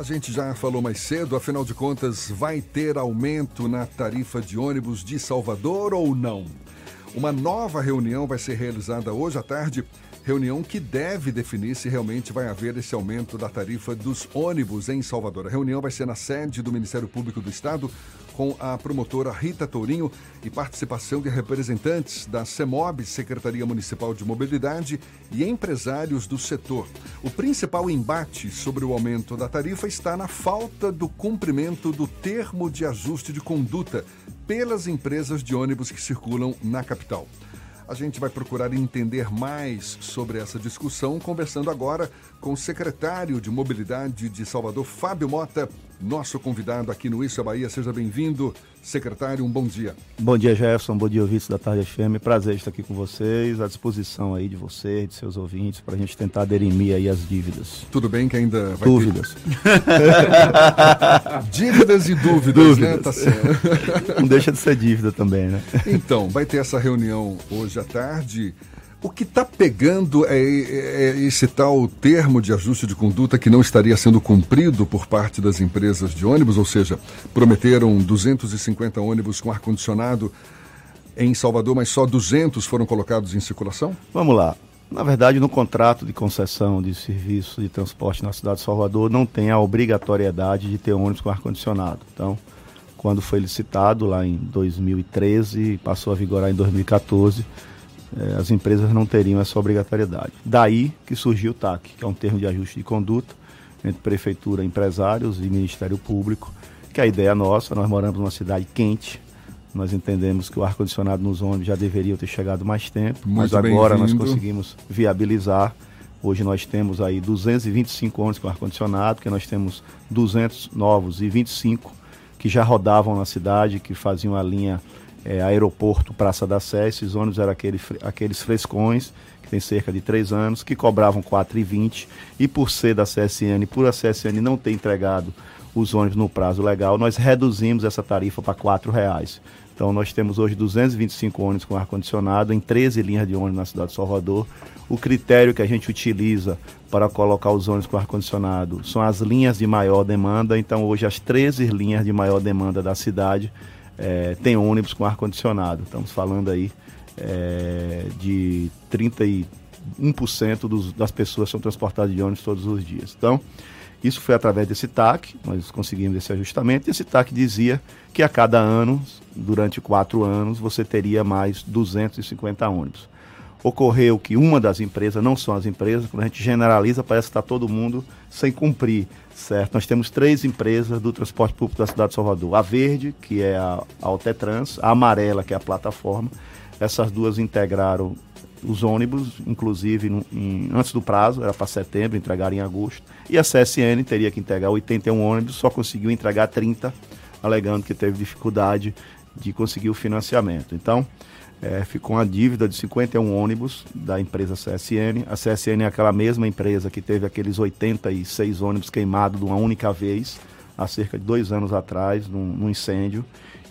A gente já falou mais cedo, afinal de contas, vai ter aumento na tarifa de ônibus de Salvador ou não? Uma nova reunião vai ser realizada hoje à tarde reunião que deve definir se realmente vai haver esse aumento da tarifa dos ônibus em Salvador. A reunião vai ser na sede do Ministério Público do Estado, com a promotora Rita Tourinho e participação de representantes da CEMOB, Secretaria Municipal de Mobilidade, e empresários do setor. O principal embate sobre o aumento da tarifa está na falta do cumprimento do termo de ajuste de conduta pelas empresas de ônibus que circulam na capital. A gente vai procurar entender mais sobre essa discussão, conversando agora com o secretário de Mobilidade de Salvador, Fábio Mota, nosso convidado aqui no Isso é Bahia. Seja bem-vindo, secretário, um bom dia. Bom dia, Jefferson, bom dia, ouvintes da Tarde FM. Prazer estar aqui com vocês, à disposição aí de vocês, de seus ouvintes, para a gente tentar derimir aí as dívidas. Tudo bem que ainda vai Dúvidas. Ter... dívidas e dúvidas, dúvidas. né? Tá certo. Não deixa de ser dívida também, né? Então, vai ter essa reunião hoje à tarde. O que está pegando é, é, esse tal termo de ajuste de conduta que não estaria sendo cumprido por parte das empresas de ônibus, ou seja, prometeram 250 ônibus com ar-condicionado em Salvador, mas só 200 foram colocados em circulação? Vamos lá. Na verdade, no contrato de concessão de serviço de transporte na cidade de Salvador, não tem a obrigatoriedade de ter ônibus com ar-condicionado. Então, quando foi licitado lá em 2013 e passou a vigorar em 2014, eh, as empresas não teriam essa obrigatoriedade. Daí que surgiu o TAC, que é um termo de ajuste de conduta entre prefeitura, empresários e Ministério Público, que a ideia nossa, nós moramos numa cidade quente, nós entendemos que o ar-condicionado nos ônibus já deveria ter chegado mais tempo, Muito mas agora nós conseguimos viabilizar. Hoje nós temos aí 225 ônibus com ar-condicionado, porque nós temos 200 novos e 25 que já rodavam na cidade, que faziam a linha é, aeroporto Praça da Sé. Esses ônibus eram aquele, aqueles frescões, que tem cerca de três anos, que cobravam R$ 4,20. E por ser da CSN, por a CSN não ter entregado os ônibus no prazo legal, nós reduzimos essa tarifa para R$ reais. Então nós temos hoje 225 ônibus com ar-condicionado em 13 linhas de ônibus na cidade de Salvador. O critério que a gente utiliza para colocar os ônibus com ar-condicionado são as linhas de maior demanda. Então hoje as 13 linhas de maior demanda da cidade é, tem ônibus com ar-condicionado. Estamos falando aí é, de 31% dos, das pessoas são transportadas de ônibus todos os dias. Então, isso foi através desse TAC, nós conseguimos esse ajustamento, e esse TAC dizia que a cada ano, durante quatro anos, você teria mais 250 ônibus. Ocorreu que uma das empresas, não são as empresas, quando a gente generaliza, parece que está todo mundo sem cumprir, certo? Nós temos três empresas do transporte público da cidade de Salvador. A verde, que é a Altetrans, a amarela, que é a plataforma. Essas duas integraram os ônibus, inclusive em, antes do prazo, era para setembro, entregar em agosto. E a CSN teria que entregar 81 ônibus, só conseguiu entregar 30, alegando que teve dificuldade de conseguir o financiamento. Então, é, ficou uma dívida de 51 ônibus da empresa CSN. A CSN é aquela mesma empresa que teve aqueles 86 ônibus queimados de uma única vez, há cerca de dois anos atrás, num, num incêndio.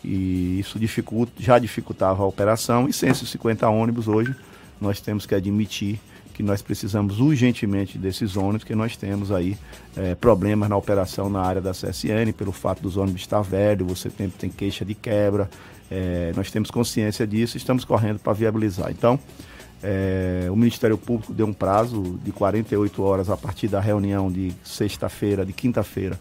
E isso dificulta, já dificultava a operação. E sem esses 50 ônibus hoje, nós temos que admitir que nós precisamos urgentemente desses ônibus, que nós temos aí é, problemas na operação na área da CSN, pelo fato dos ônibus estar velhos, você tem, tem queixa de quebra, é, nós temos consciência disso e estamos correndo para viabilizar. Então, é, o Ministério Público deu um prazo de 48 horas a partir da reunião de sexta-feira, de quinta-feira,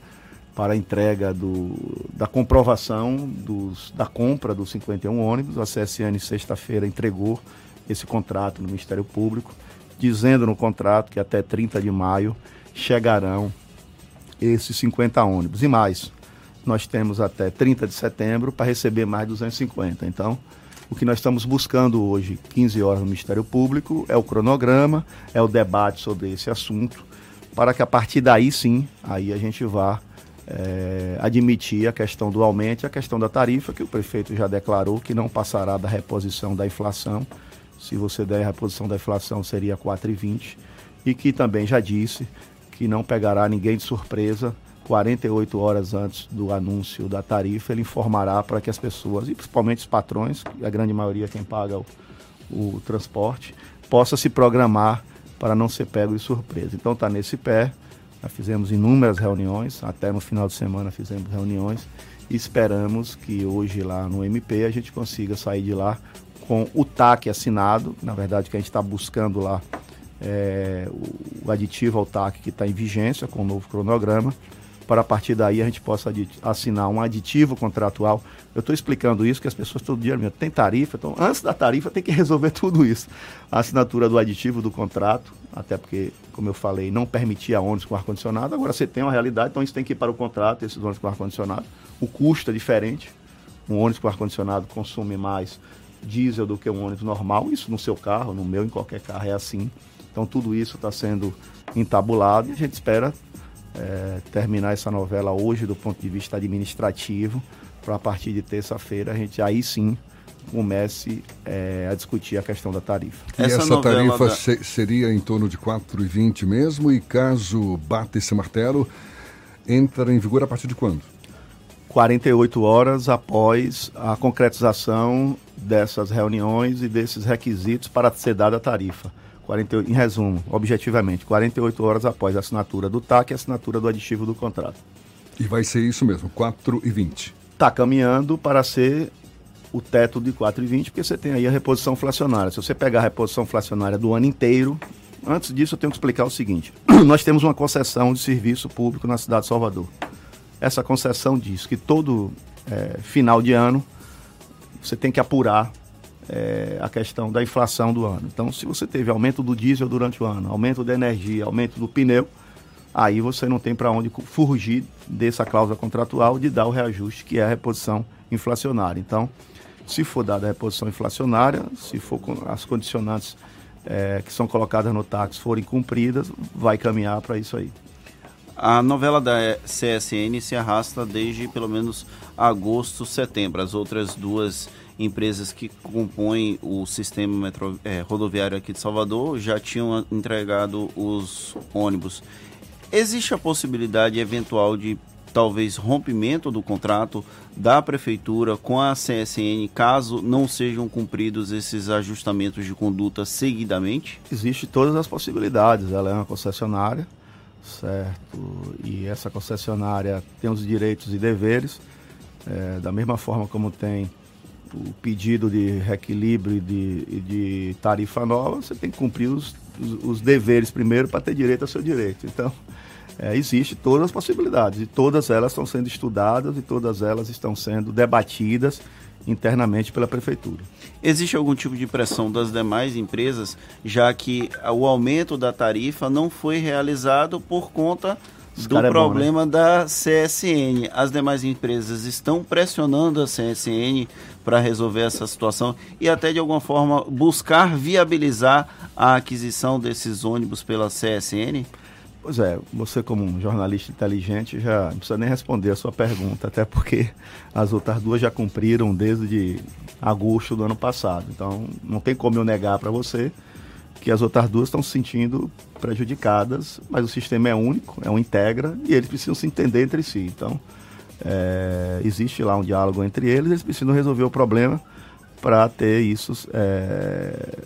para a entrega do, da comprovação dos, da compra dos 51 ônibus. A CSN, sexta-feira, entregou esse contrato no Ministério Público dizendo no contrato que até 30 de maio chegarão esses 50 ônibus. E mais, nós temos até 30 de setembro para receber mais 250. Então, o que nós estamos buscando hoje, 15 horas no Ministério Público, é o cronograma, é o debate sobre esse assunto, para que a partir daí sim, aí a gente vá é, admitir a questão do aumento e a questão da tarifa, que o prefeito já declarou que não passará da reposição da inflação se você der a reposição da inflação, seria 4,20. E que também já disse que não pegará ninguém de surpresa 48 horas antes do anúncio da tarifa, ele informará para que as pessoas, e principalmente os patrões, a grande maioria é quem paga o, o transporte, possa se programar para não ser pego de surpresa. Então está nesse pé, Já fizemos inúmeras reuniões, até no final de semana fizemos reuniões e esperamos que hoje lá no MP a gente consiga sair de lá com o TAC assinado. Na verdade, que a gente está buscando lá é, o aditivo ao TAC que está em vigência com o novo cronograma para a partir daí a gente possa assinar um aditivo contratual. Eu estou explicando isso que as pessoas todo dia me tem tarifa, então antes da tarifa tem que resolver tudo isso. A assinatura do aditivo do contrato, até porque, como eu falei, não permitia ônibus com ar-condicionado, agora você tem uma realidade, então isso tem que ir para o contrato, esses ônibus com ar-condicionado. O custo é diferente, um ônibus com ar-condicionado consome mais diesel do que um ônibus normal, isso no seu carro, no meu, em qualquer carro é assim. Então tudo isso está sendo entabulado e a gente espera é, terminar essa novela hoje do ponto de vista administrativo, para a partir de terça-feira a gente aí sim comece é, a discutir a questão da tarifa. E essa, essa tarifa da... se, seria em torno de 4,20 mesmo e caso bata esse martelo, entra em vigor a partir de quando? 48 horas após a concretização dessas reuniões e desses requisitos para ser dada a tarifa. 48, em resumo, objetivamente, 48 horas após a assinatura do TAC e a assinatura do aditivo do contrato. E vai ser isso mesmo, 4 e 20. Está caminhando para ser o teto de 4,20, porque você tem aí a reposição inflacionária. Se você pegar a reposição inflacionária do ano inteiro, antes disso eu tenho que explicar o seguinte: nós temos uma concessão de serviço público na cidade de Salvador. Essa concessão diz que todo é, final de ano você tem que apurar é, a questão da inflação do ano. Então, se você teve aumento do diesel durante o ano, aumento da energia, aumento do pneu, aí você não tem para onde fugir dessa cláusula contratual de dar o reajuste, que é a reposição inflacionária. Então, se for dada a reposição inflacionária, se for as condicionantes é, que são colocadas no táxi forem cumpridas, vai caminhar para isso aí. A novela da CSN se arrasta desde pelo menos agosto, setembro. As outras duas empresas que compõem o sistema metro, é, rodoviário aqui de Salvador já tinham entregado os ônibus. Existe a possibilidade eventual de talvez rompimento do contrato da prefeitura com a CSN caso não sejam cumpridos esses ajustamentos de conduta seguidamente? Existe todas as possibilidades. Ela é uma concessionária, certo? E essa concessionária tem os direitos e deveres, é, da mesma forma como tem o pedido de reequilíbrio e de, de, tarifa nova, você tem que cumprir os, os, os deveres primeiro para ter direito ao seu direito. Então, é, existe todas as possibilidades e todas elas estão sendo estudadas e todas elas estão sendo debatidas internamente pela prefeitura. Existe algum tipo de pressão das demais empresas, já que o aumento da tarifa não foi realizado por conta do problema é bom, né? da CSN. As demais empresas estão pressionando a CSN para resolver essa situação e até de alguma forma buscar viabilizar a aquisição desses ônibus pela CSN? Pois é, você como um jornalista inteligente já não precisa nem responder a sua pergunta, até porque as outras duas já cumpriram desde agosto do ano passado. Então não tem como eu negar para você que as outras duas estão se sentindo prejudicadas, mas o sistema é único, é um integra e eles precisam se entender entre si. Então, é, existe lá um diálogo entre eles, eles precisam resolver o problema para ter isso é,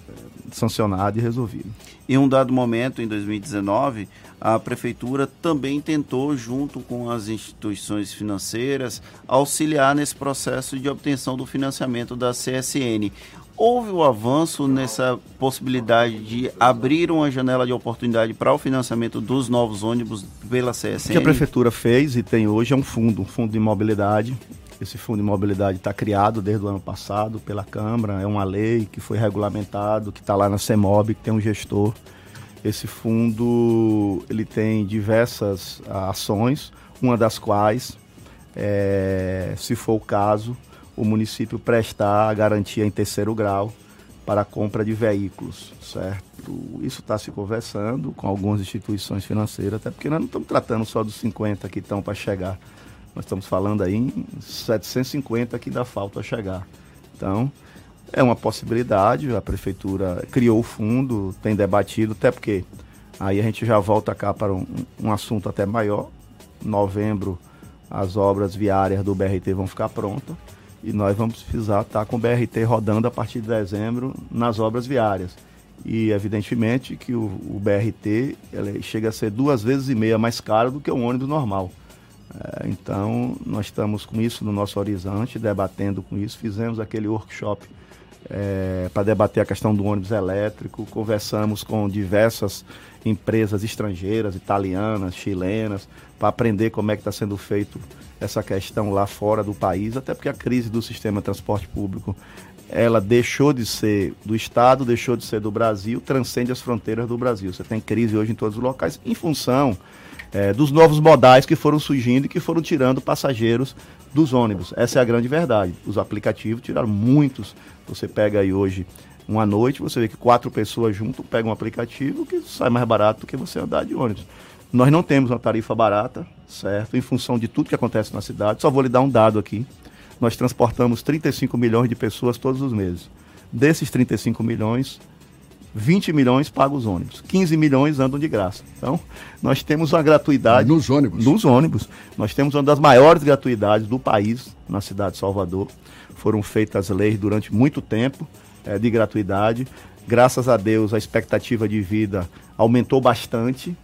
sancionado e resolvido. Em um dado momento, em 2019, a prefeitura também tentou, junto com as instituições financeiras, auxiliar nesse processo de obtenção do financiamento da CSN houve o um avanço nessa possibilidade de abrir uma janela de oportunidade para o financiamento dos novos ônibus pela CSN? O que a prefeitura fez e tem hoje é um fundo, um fundo de mobilidade. Esse fundo de mobilidade está criado desde o ano passado pela Câmara, é uma lei que foi regulamentado, que está lá na CEMOB, que tem um gestor. Esse fundo ele tem diversas ações, uma das quais, é, se for o caso, o município prestar a garantia em terceiro grau para a compra de veículos, certo? Isso está se conversando com algumas instituições financeiras, até porque nós não estamos tratando só dos 50 que estão para chegar. Nós estamos falando aí em 750 que ainda falta chegar. Então, é uma possibilidade, a prefeitura criou o fundo, tem debatido, até porque aí a gente já volta cá para um, um assunto até maior. Novembro, as obras viárias do BRT vão ficar prontas e nós vamos precisar estar com o BRT rodando a partir de dezembro nas obras viárias. e evidentemente que o, o BRT chega a ser duas vezes e meia mais caro do que um ônibus normal. É, então, nós estamos com isso no nosso horizonte, debatendo com isso. Fizemos aquele workshop é, para debater a questão do ônibus elétrico, conversamos com diversas empresas estrangeiras, italianas, chilenas, para aprender como é que está sendo feito essa questão lá fora do país, até porque a crise do sistema de transporte público ela deixou de ser do Estado, deixou de ser do Brasil, transcende as fronteiras do Brasil. Você tem crise hoje em todos os locais em função é, dos novos modais que foram surgindo e que foram tirando passageiros dos ônibus. Essa é a grande verdade. Os aplicativos tiraram muitos. Você pega aí hoje uma noite, você vê que quatro pessoas junto pegam um aplicativo que sai mais barato do que você andar de ônibus. Nós não temos uma tarifa barata, certo? Em função de tudo que acontece na cidade. Só vou lhe dar um dado aqui nós transportamos 35 milhões de pessoas todos os meses. Desses 35 milhões, 20 milhões pagam os ônibus, 15 milhões andam de graça. Então, nós temos uma gratuidade. Nos ônibus? Nos ônibus. Nós temos uma das maiores gratuidades do país, na cidade de Salvador. Foram feitas leis durante muito tempo é, de gratuidade. Graças a Deus, a expectativa de vida aumentou bastante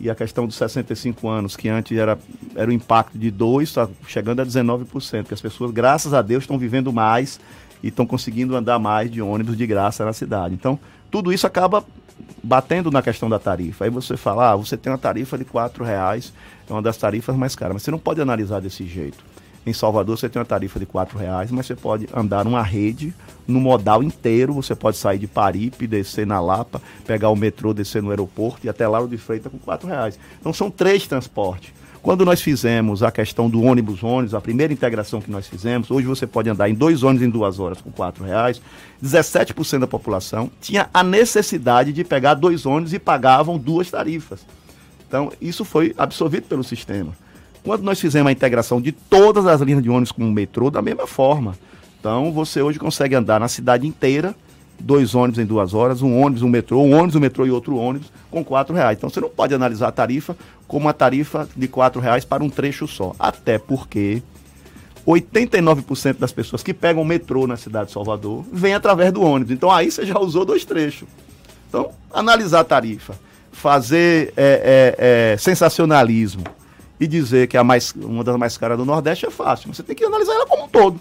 e a questão dos 65 anos, que antes era, era o impacto de 2, está chegando a 19%, que as pessoas, graças a Deus, estão vivendo mais e estão conseguindo andar mais de ônibus de graça na cidade. Então, tudo isso acaba batendo na questão da tarifa. Aí você fala, ah, você tem uma tarifa de R$ reais, é uma das tarifas mais caras, mas você não pode analisar desse jeito. Em Salvador você tem uma tarifa de R$ reais, mas você pode andar numa rede, no modal inteiro, você pode sair de Paripe, descer na Lapa, pegar o metrô, descer no aeroporto e até lá o de Freitas com R$ reais. Então são três transportes. Quando nós fizemos a questão do ônibus ônibus, a primeira integração que nós fizemos, hoje você pode andar em dois ônibus em duas horas com quatro reais. 17% da população tinha a necessidade de pegar dois ônibus e pagavam duas tarifas. Então, isso foi absorvido pelo sistema. Quando nós fizemos a integração de todas as linhas de ônibus com o metrô, da mesma forma. Então, você hoje consegue andar na cidade inteira, dois ônibus em duas horas, um ônibus, um metrô, um ônibus, um metrô e outro ônibus, com quatro reais. Então, você não pode analisar a tarifa como uma tarifa de quatro reais para um trecho só. Até porque 89% das pessoas que pegam o metrô na cidade de Salvador vêm através do ônibus. Então, aí você já usou dois trechos. Então, analisar a tarifa, fazer é, é, é, sensacionalismo, e dizer que é a mais, uma das mais caras do Nordeste é fácil. Você tem que analisar ela como um todo.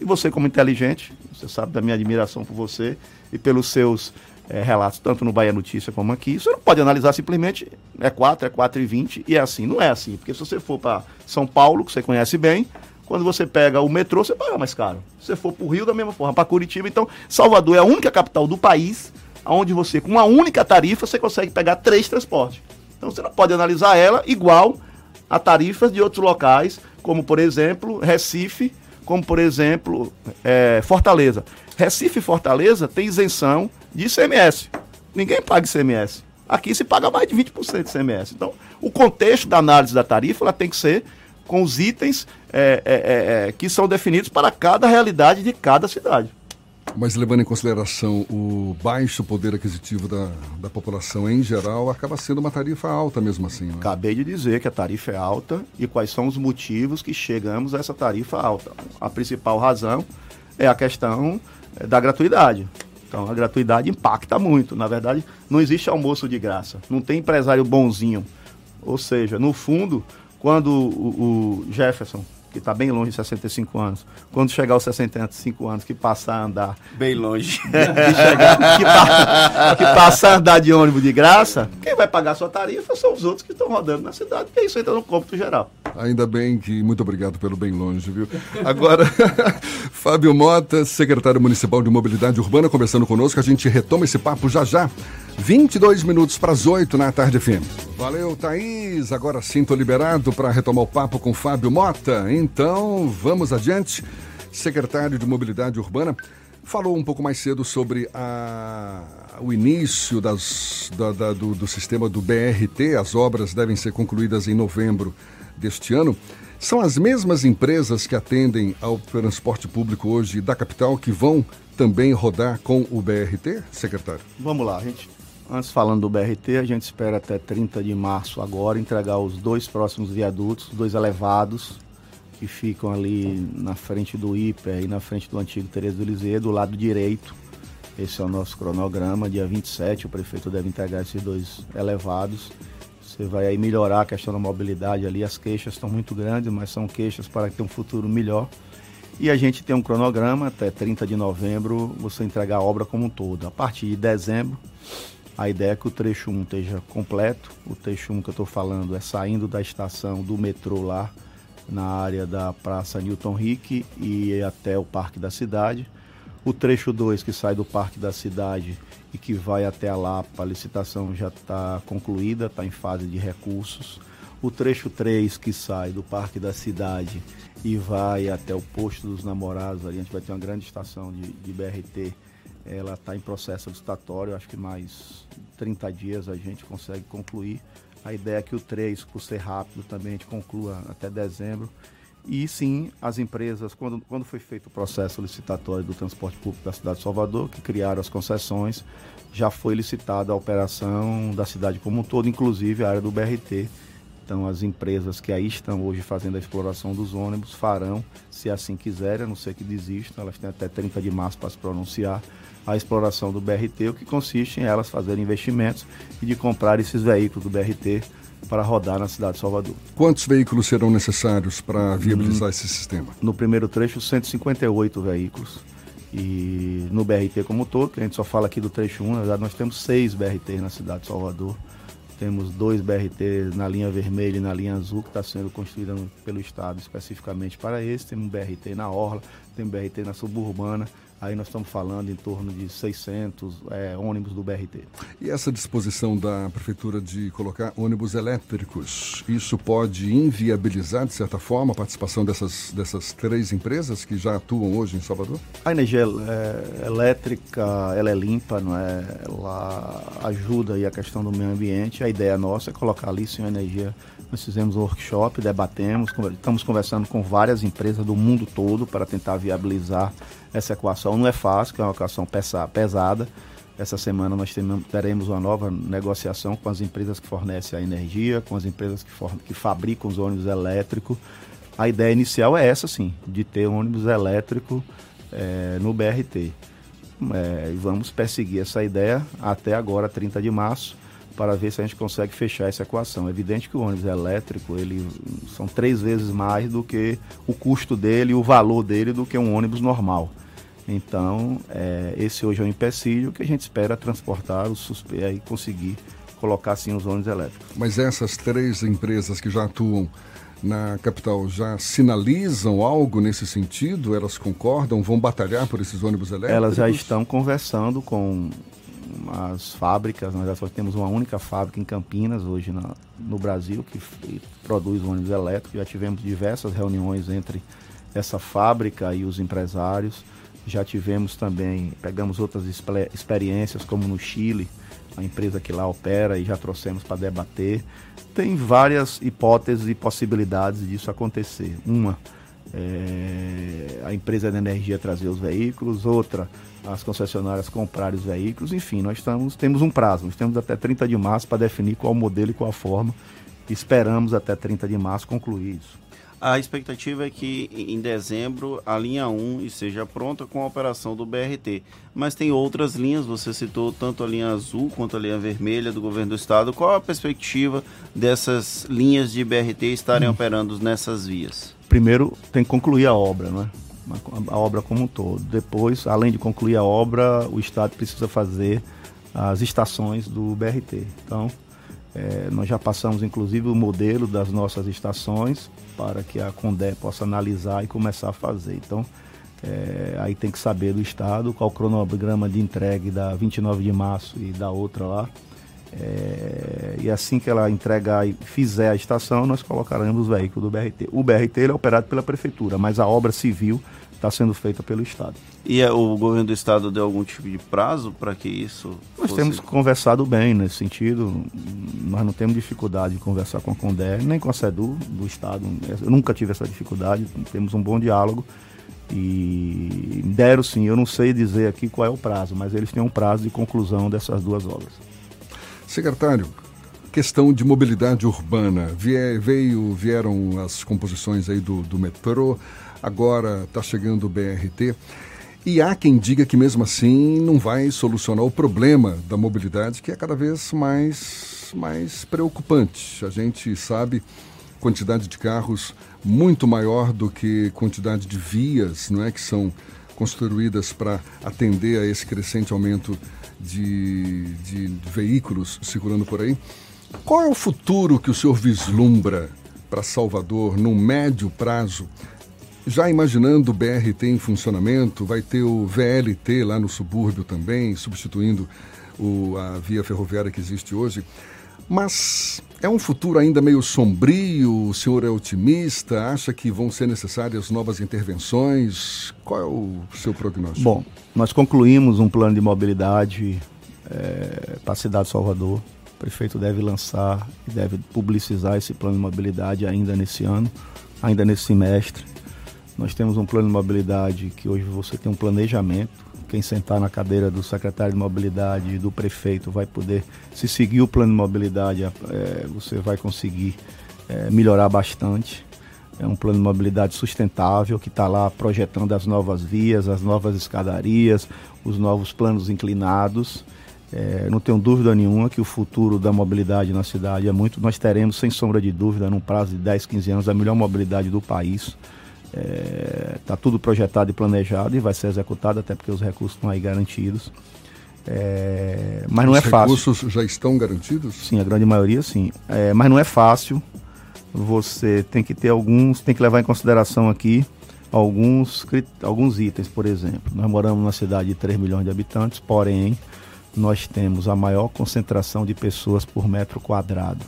E você, como inteligente, você sabe da minha admiração por você e pelos seus é, relatos, tanto no Bahia Notícia como aqui, você não pode analisar simplesmente é 4, é 4 e 20 e é assim. Não é assim. Porque se você for para São Paulo, que você conhece bem, quando você pega o metrô, você paga mais caro. Se você for para o Rio, da mesma forma, para Curitiba. Então, Salvador é a única capital do país onde você, com uma única tarifa, você consegue pegar três transportes. Então, você não pode analisar ela igual a tarifas de outros locais, como por exemplo Recife, como por exemplo é, Fortaleza. Recife e Fortaleza tem isenção de ICMS. Ninguém paga ICMS. Aqui se paga mais de 20% de ICMS. Então, o contexto da análise da tarifa ela tem que ser com os itens é, é, é, é que são definidos para cada realidade de cada cidade. Mas levando em consideração o baixo poder aquisitivo da, da população em geral, acaba sendo uma tarifa alta mesmo assim. Né? Acabei de dizer que a tarifa é alta e quais são os motivos que chegamos a essa tarifa alta. A principal razão é a questão é, da gratuidade. Então a gratuidade impacta muito. Na verdade, não existe almoço de graça. Não tem empresário bonzinho. Ou seja, no fundo, quando o, o Jefferson que está bem longe de 65 anos, quando chegar aos 65 anos, que passar a andar. Bem longe. que, chegar, que, pa, que passar a andar de ônibus de graça, quem vai pagar sua tarifa são os outros que estão rodando na cidade, porque isso entra no cômputo geral. Ainda bem que. Muito obrigado pelo bem longe, viu? Agora, Fábio Mota, secretário municipal de Mobilidade Urbana, conversando conosco. A gente retoma esse papo já já. 22 minutos para as 8 na tarde FM. Valeu, Thaís. Agora sim, tô liberado para retomar o papo com Fábio Mota. Então, vamos adiante. Secretário de Mobilidade Urbana falou um pouco mais cedo sobre a, o início das, da, da, do, do sistema do BRT. As obras devem ser concluídas em novembro deste ano. São as mesmas empresas que atendem ao transporte público hoje da capital que vão também rodar com o BRT, secretário? Vamos lá, gente. Antes falando do BRT, a gente espera até 30 de março agora entregar os dois próximos viadutos, dois elevados, que ficam ali na frente do IPE e na frente do antigo Teresa do Liseu, do lado direito. Esse é o nosso cronograma. Dia 27, o prefeito deve entregar esses dois elevados. Você vai aí melhorar a questão da mobilidade ali. As queixas estão muito grandes, mas são queixas para ter um futuro melhor. E a gente tem um cronograma até 30 de novembro, você entregar a obra como um todo. A partir de dezembro, a ideia é que o trecho 1 esteja completo. O trecho 1 que eu estou falando é saindo da estação do metrô lá, na área da Praça Newton Rick e até o Parque da Cidade. O trecho 2 que sai do Parque da Cidade e que vai até a Lapa, a licitação já está concluída, está em fase de recursos. O trecho 3 que sai do Parque da Cidade e vai até o posto dos namorados, ali a gente vai ter uma grande estação de, de BRT. Ela está em processo licitatório, acho que mais 30 dias a gente consegue concluir. A ideia é que o 3, por ser rápido, também a gente conclua até dezembro. E sim, as empresas, quando, quando foi feito o processo licitatório do transporte público da cidade de Salvador, que criaram as concessões, já foi licitada a operação da cidade como um todo, inclusive a área do BRT. Então, as empresas que aí estão hoje fazendo a exploração dos ônibus farão, se assim quiserem, a não ser que desistam, elas têm até 30 de março para se pronunciar, a exploração do BRT, o que consiste em elas fazerem investimentos e de comprar esses veículos do BRT para rodar na cidade de Salvador. Quantos veículos serão necessários para viabilizar hum, esse sistema? No primeiro trecho, 158 veículos. E no BRT como todo, que a gente só fala aqui do trecho 1, na verdade nós temos seis BRTs na cidade de Salvador. Temos dois BRT na linha vermelha e na linha azul, que está sendo construída pelo Estado especificamente para esse. Temos um BRT na Orla, tem um BRT na suburbana Aí nós estamos falando em torno de 600 é, ônibus do BRT. E essa disposição da Prefeitura de colocar ônibus elétricos, isso pode inviabilizar, de certa forma, a participação dessas, dessas três empresas que já atuam hoje em Salvador? A energia é, elétrica, ela é limpa, não é? ela ajuda aí a questão do meio ambiente. A ideia nossa é colocar ali sim energia. Nós fizemos um workshop, debatemos, estamos conversando com várias empresas do mundo todo para tentar viabilizar essa equação não é fácil, é uma equação pesada. Essa semana nós teremos uma nova negociação com as empresas que fornecem a energia, com as empresas que, que fabricam os ônibus elétricos. A ideia inicial é essa, sim, de ter um ônibus elétrico é, no BRT. É, e vamos perseguir essa ideia até agora, 30 de março, para ver se a gente consegue fechar essa equação. É evidente que o ônibus elétrico ele são três vezes mais do que o custo dele, o valor dele do que um ônibus normal. Então, é, esse hoje é um empecilho que a gente espera transportar o suspeito e conseguir colocar sim os ônibus elétricos. Mas essas três empresas que já atuam na capital já sinalizam algo nesse sentido? Elas concordam? Vão batalhar por esses ônibus elétricos? Elas já estão conversando com as fábricas. Nós só temos uma única fábrica em Campinas hoje na, no Brasil que produz ônibus elétricos. Já tivemos diversas reuniões entre essa fábrica e os empresários. Já tivemos também, pegamos outras experiências, como no Chile, a empresa que lá opera e já trouxemos para debater. Tem várias hipóteses e possibilidades disso acontecer. Uma, é, a empresa de energia trazer os veículos, outra, as concessionárias comprarem os veículos. Enfim, nós estamos, temos um prazo, nós temos até 30 de março para definir qual modelo e qual forma. Esperamos até 30 de março concluir isso. A expectativa é que em dezembro a linha 1 esteja pronta com a operação do BRT. Mas tem outras linhas, você citou tanto a linha azul quanto a linha vermelha do governo do estado. Qual a perspectiva dessas linhas de BRT estarem hum. operando nessas vias? Primeiro tem que concluir a obra, né? A obra como um todo. Depois, além de concluir a obra, o estado precisa fazer as estações do BRT. Então, é, nós já passamos inclusive o modelo das nossas estações para que a Condé possa analisar e começar a fazer. Então, é, aí tem que saber do Estado qual o cronograma de entrega da 29 de março e da outra lá. É, e assim que ela entregar e fizer a estação, nós colocaremos os veículos do BRT. O BRT é operado pela Prefeitura, mas a obra civil está sendo feita pelo Estado. E é, o governo do Estado deu algum tipo de prazo para que isso Nós fosse... temos conversado bem nesse sentido. Nós não temos dificuldade de conversar com a Condé, nem com a SEDU do Estado. Eu nunca tive essa dificuldade. Temos um bom diálogo. E deram sim, eu não sei dizer aqui qual é o prazo, mas eles têm um prazo de conclusão dessas duas obras. Secretário, questão de mobilidade urbana. Veio, vieram as composições aí do, do metrô, agora está chegando o BRT. E há quem diga que mesmo assim não vai solucionar o problema da mobilidade, que é cada vez mais, mais preocupante. A gente sabe quantidade de carros muito maior do que quantidade de vias, não é, que são construídas para atender a esse crescente aumento de, de, veículos circulando por aí. Qual é o futuro que o senhor vislumbra para Salvador no médio prazo? Já imaginando o BRT em funcionamento, vai ter o VLT lá no subúrbio também, substituindo o, a via ferroviária que existe hoje. Mas é um futuro ainda meio sombrio? O senhor é otimista? Acha que vão ser necessárias novas intervenções? Qual é o seu prognóstico? Bom, nós concluímos um plano de mobilidade é, para a cidade de Salvador. O prefeito deve lançar e deve publicizar esse plano de mobilidade ainda nesse ano, ainda nesse semestre. Nós temos um plano de mobilidade que hoje você tem um planejamento. Quem sentar na cadeira do secretário de mobilidade e do prefeito vai poder, se seguir o plano de mobilidade, é, você vai conseguir é, melhorar bastante. É um plano de mobilidade sustentável que está lá projetando as novas vias, as novas escadarias, os novos planos inclinados. É, não tenho dúvida nenhuma que o futuro da mobilidade na cidade é muito. Nós teremos, sem sombra de dúvida, num prazo de 10, 15 anos, a melhor mobilidade do país. Está é, tá tudo projetado e planejado e vai ser executado, até porque os recursos estão aí garantidos. É, mas não os é fácil. Os recursos já estão garantidos? Sim, a grande maioria sim. É, mas não é fácil. Você tem que ter alguns, tem que levar em consideração aqui alguns, alguns itens, por exemplo. Nós moramos numa cidade de 3 milhões de habitantes, porém, nós temos a maior concentração de pessoas por metro quadrado.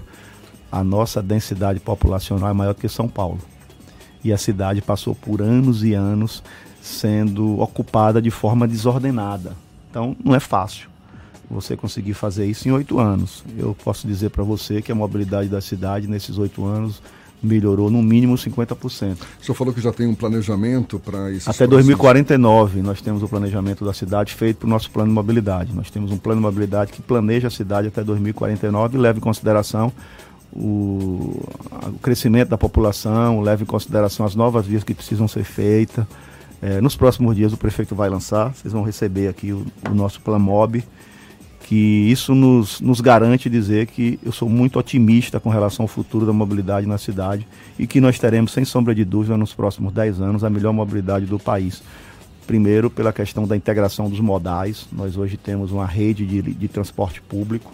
A nossa densidade populacional é maior do que São Paulo e a cidade passou por anos e anos sendo ocupada de forma desordenada. Então não é fácil você conseguir fazer isso em oito anos. Eu posso dizer para você que a mobilidade da cidade nesses oito anos melhorou no mínimo 50%. O senhor falou que já tem um planejamento para isso. Até 2049 nós temos o planejamento da cidade feito para o nosso plano de mobilidade. Nós temos um plano de mobilidade que planeja a cidade até 2049 e leva em consideração o, o crescimento da população, leva em consideração as novas vias que precisam ser feitas. É, nos próximos dias o prefeito vai lançar, vocês vão receber aqui o, o nosso Mob, que isso nos, nos garante dizer que eu sou muito otimista com relação ao futuro da mobilidade na cidade e que nós teremos, sem sombra de dúvida, nos próximos 10 anos, a melhor mobilidade do país. Primeiro, pela questão da integração dos modais, nós hoje temos uma rede de, de transporte público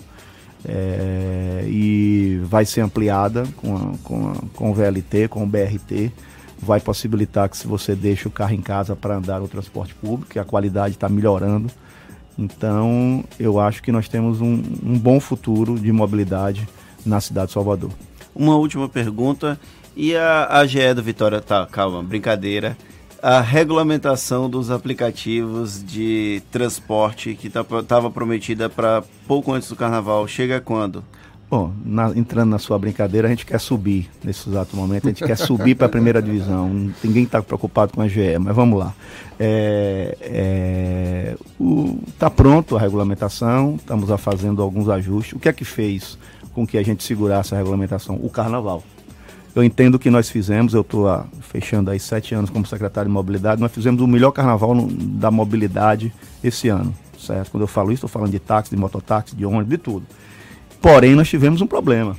é, e vai ser ampliada com, a, com, a, com o VLT, com o BRT. Vai possibilitar que se você deixa o carro em casa para andar no transporte público, a qualidade está melhorando. Então, eu acho que nós temos um, um bom futuro de mobilidade na cidade de Salvador. Uma última pergunta. E a AGE do Vitória, tá, calma, brincadeira a regulamentação dos aplicativos de transporte que estava tá, prometida para pouco antes do carnaval chega quando? Bom, na, entrando na sua brincadeira, a gente quer subir nesse exato momento, a gente quer subir para a primeira divisão. Ninguém está preocupado com a GE, mas vamos lá. É, é, tá pronto a regulamentação, estamos fazendo alguns ajustes. O que é que fez com que a gente segurasse a regulamentação? O carnaval. Eu entendo que nós fizemos, eu estou fechando aí sete anos como secretário de mobilidade, nós fizemos o melhor carnaval no, da mobilidade esse ano, certo? Quando eu falo isso, estou falando de táxi, de mototáxi, de ônibus, de tudo. Porém, nós tivemos um problema,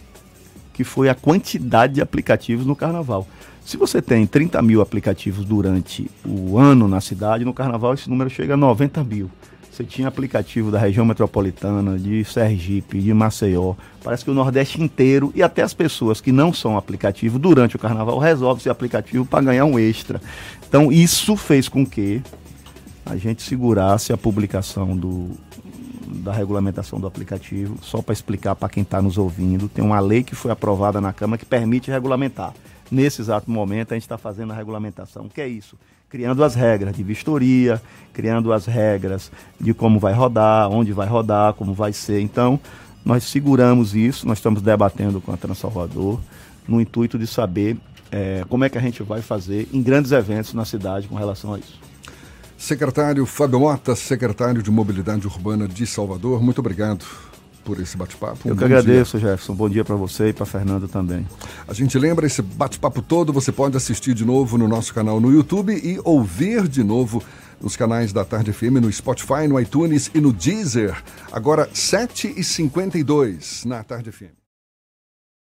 que foi a quantidade de aplicativos no carnaval. Se você tem 30 mil aplicativos durante o ano na cidade, no carnaval esse número chega a 90 mil. Você tinha aplicativo da região metropolitana, de Sergipe, de Maceió. Parece que o Nordeste inteiro e até as pessoas que não são aplicativo durante o carnaval resolvem ser aplicativo para ganhar um extra. Então isso fez com que a gente segurasse a publicação do, da regulamentação do aplicativo, só para explicar para quem está nos ouvindo, tem uma lei que foi aprovada na Câmara que permite regulamentar. Nesse exato momento, a gente está fazendo a regulamentação. O que é isso? Criando as regras de vistoria, criando as regras de como vai rodar, onde vai rodar, como vai ser. Então, nós seguramos isso, nós estamos debatendo com a Transalvador, no intuito de saber é, como é que a gente vai fazer em grandes eventos na cidade com relação a isso. Secretário Fábio Mota, secretário de Mobilidade Urbana de Salvador, muito obrigado por esse bate-papo. Um Eu que agradeço, dia. Jefferson. Bom dia para você e para Fernando também. A gente lembra esse bate-papo todo, você pode assistir de novo no nosso canal no YouTube e ouvir de novo nos canais da Tarde FM, no Spotify, no iTunes e no Deezer. Agora, 7h52 na Tarde FM.